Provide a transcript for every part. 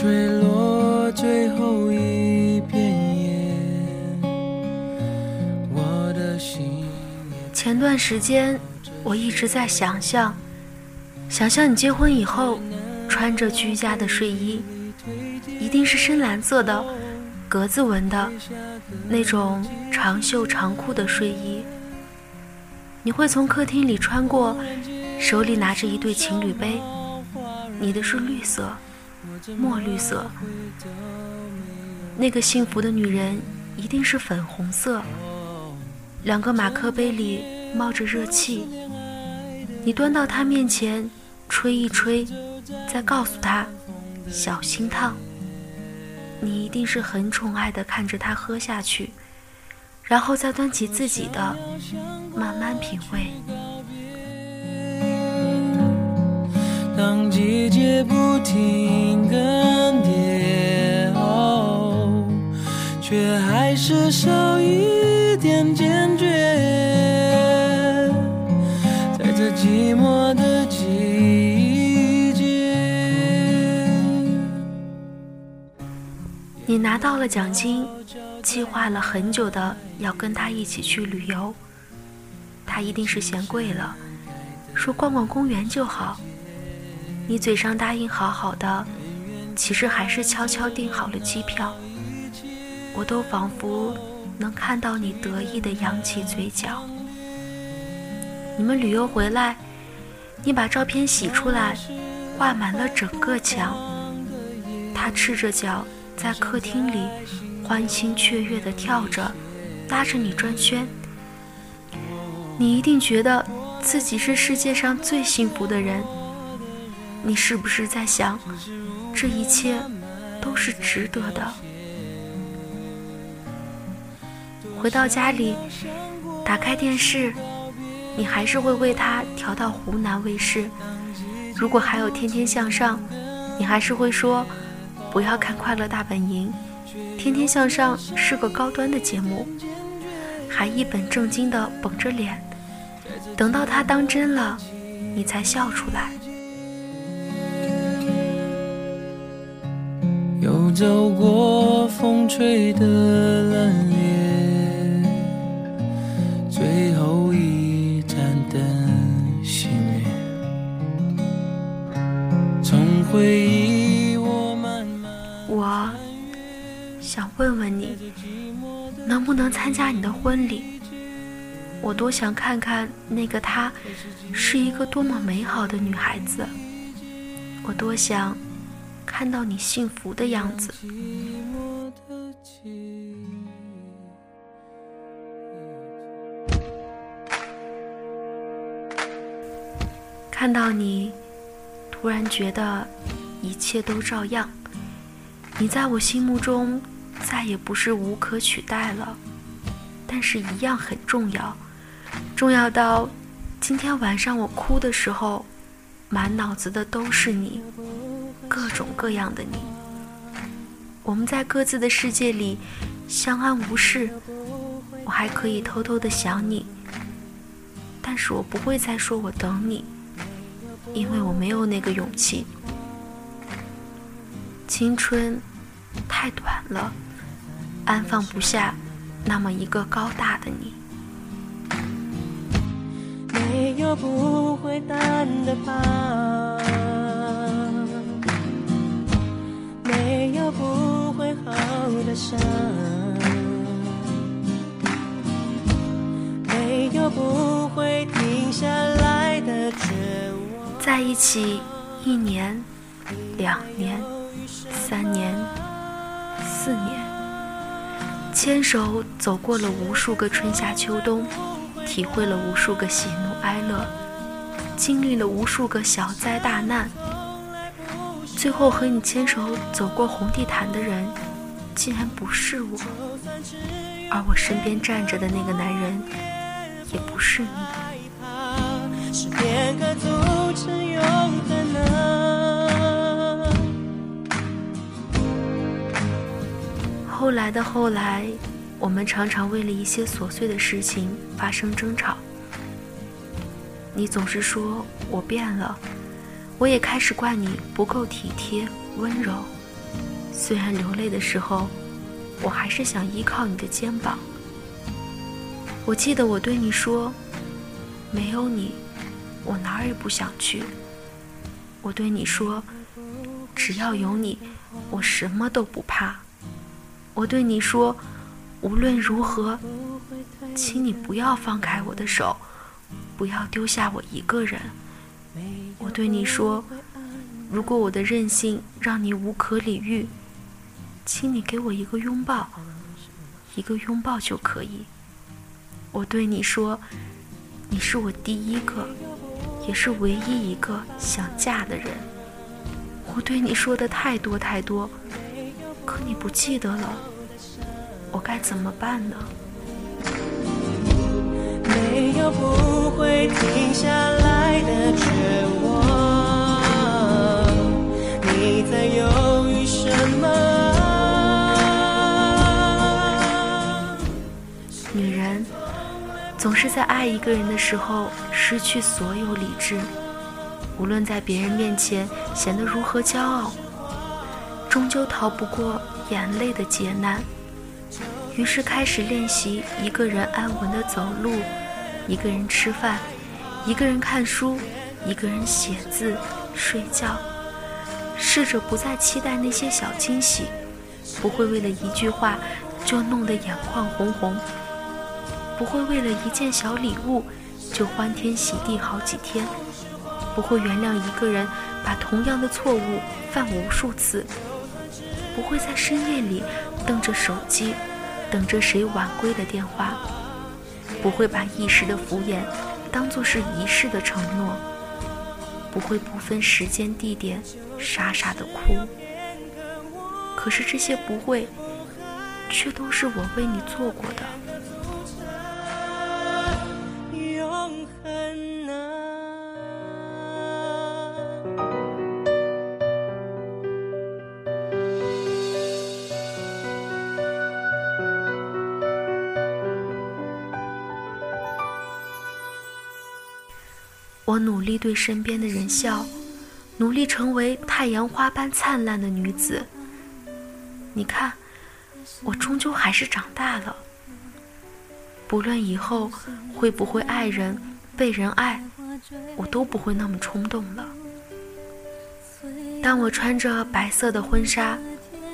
坠落最后一片叶，我的心。前段时间，我一直在想象，想象你结婚以后穿着居家的睡衣，一定是深蓝色的格子纹的那种长袖长裤的睡衣。你会从客厅里穿过，手里拿着一对情侣杯，你的是绿色，墨绿色。那个幸福的女人一定是粉红色，两个马克杯里冒着热气。你端到她面前，吹一吹，再告诉她小心烫。你一定是很宠爱的看着她喝下去。然后再端起自己的，慢慢品味。当季节不停更迭，却还是少一点坚决。在这寂寞的季节，你拿到了奖金。计划了很久的要跟他一起去旅游，他一定是嫌贵了，说逛逛公园就好。你嘴上答应好好的，其实还是悄悄订好了机票。我都仿佛能看到你得意的扬起嘴角。你们旅游回来，你把照片洗出来，挂满了整个墙。他赤着脚在客厅里。欢欣雀跃地跳着，拉着你转圈。你一定觉得自己是世界上最幸福的人。你是不是在想，这一切都是值得的？回到家里，打开电视，你还是会为他调到湖南卫视。如果还有《天天向上》，你还是会说，不要看《快乐大本营》。天天向上是个高端的节目，还一本正经的绷着脸，等到他当真了，你才笑出来。走过风吹的冷冽，最后一盏灯熄灭，我。想问问你，能不能参加你的婚礼？我多想看看那个她，是一个多么美好的女孩子。我多想看到你幸福的样子。看到你，突然觉得一切都照样。你在我心目中。再也不是无可取代了，但是一样很重要，重要到今天晚上我哭的时候，满脑子的都是你，各种各样的你。我们在各自的世界里相安无事，我还可以偷偷的想你，但是我不会再说我等你，因为我没有那个勇气。青春太短了。安放不下那么一个高大的你。没有不会淡的疤，不会好的伤，没有不会停下来的绝望。在一起一年、两年、三年、四年。牵手走过了无数个春夏秋冬，体会了无数个喜怒哀乐，经历了无数个小灾大难，最后和你牵手走过红地毯的人，竟然不是我，而我身边站着的那个男人，也不是你。后来的后来，我们常常为了一些琐碎的事情发生争吵。你总是说我变了，我也开始怪你不够体贴温柔。虽然流泪的时候，我还是想依靠你的肩膀。我记得我对你说：“没有你，我哪儿也不想去。”我对你说：“只要有你，我什么都不怕。”我对你说：“无论如何，请你不要放开我的手，不要丢下我一个人。”对你说：“如果我的任性让你无可理喻，请你给我一个拥抱，一个拥抱就可以。”我对你说：“你是我第一个，也是唯一一个想嫁的人。”我对你说的太多太多，可你不记得了，我该怎么办呢？没有不会停下来的绝望，在犹豫什么？女人。总是在爱一个人的时候失去所有理智，无论在别人面前显得如何骄傲，终究逃不过眼泪的劫难。于是开始练习一个人安稳的走路，一个人吃饭，一个人看书，一个人写字、睡觉，试着不再期待那些小惊喜，不会为了一句话就弄得眼眶红红。不会为了一件小礼物就欢天喜地好几天，不会原谅一个人把同样的错误犯无数次，不会在深夜里瞪着手机等着谁晚归的电话，不会把一时的敷衍当作是一世的承诺，不会不分时间地点傻傻的哭。可是这些不会，却都是我为你做过的。我努力对身边的人笑，努力成为太阳花般灿烂的女子。你看，我终究还是长大了。不论以后会不会爱人、被人爱，我都不会那么冲动了。当我穿着白色的婚纱，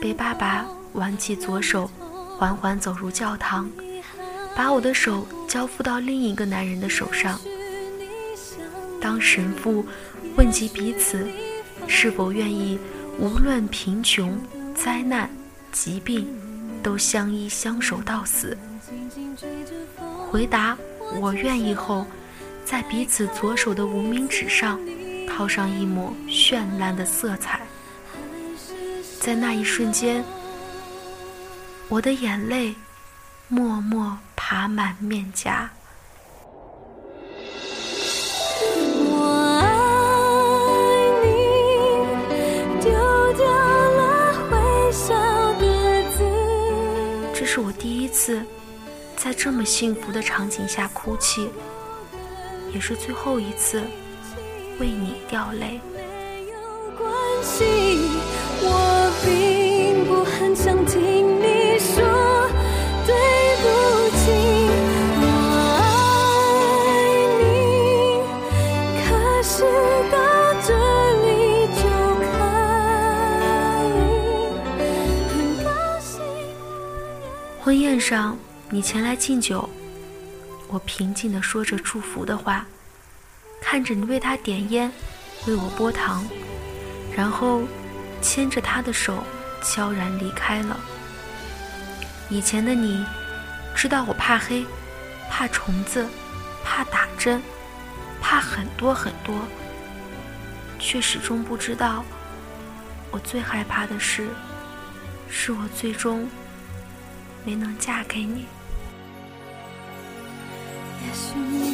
被爸爸挽起左手，缓缓走入教堂，把我的手交付到另一个男人的手上。当神父问及彼此是否愿意，无论贫穷、灾难、疾病，都相依相守到死，回答“我愿意”后，在彼此左手的无名指上套上一抹绚烂的色彩。在那一瞬间，我的眼泪默默爬满面颊。次在这么幸福的场景下哭泣，也是最后一次为你掉泪。我并不很想听你婚宴上，你前来敬酒，我平静地说着祝福的话，看着你为他点烟，为我拨糖，然后牵着他的手悄然离开了。以前的你，知道我怕黑，怕虫子，怕打针，怕很多很多，却始终不知道，我最害怕的事，是我最终。没能嫁给你。也许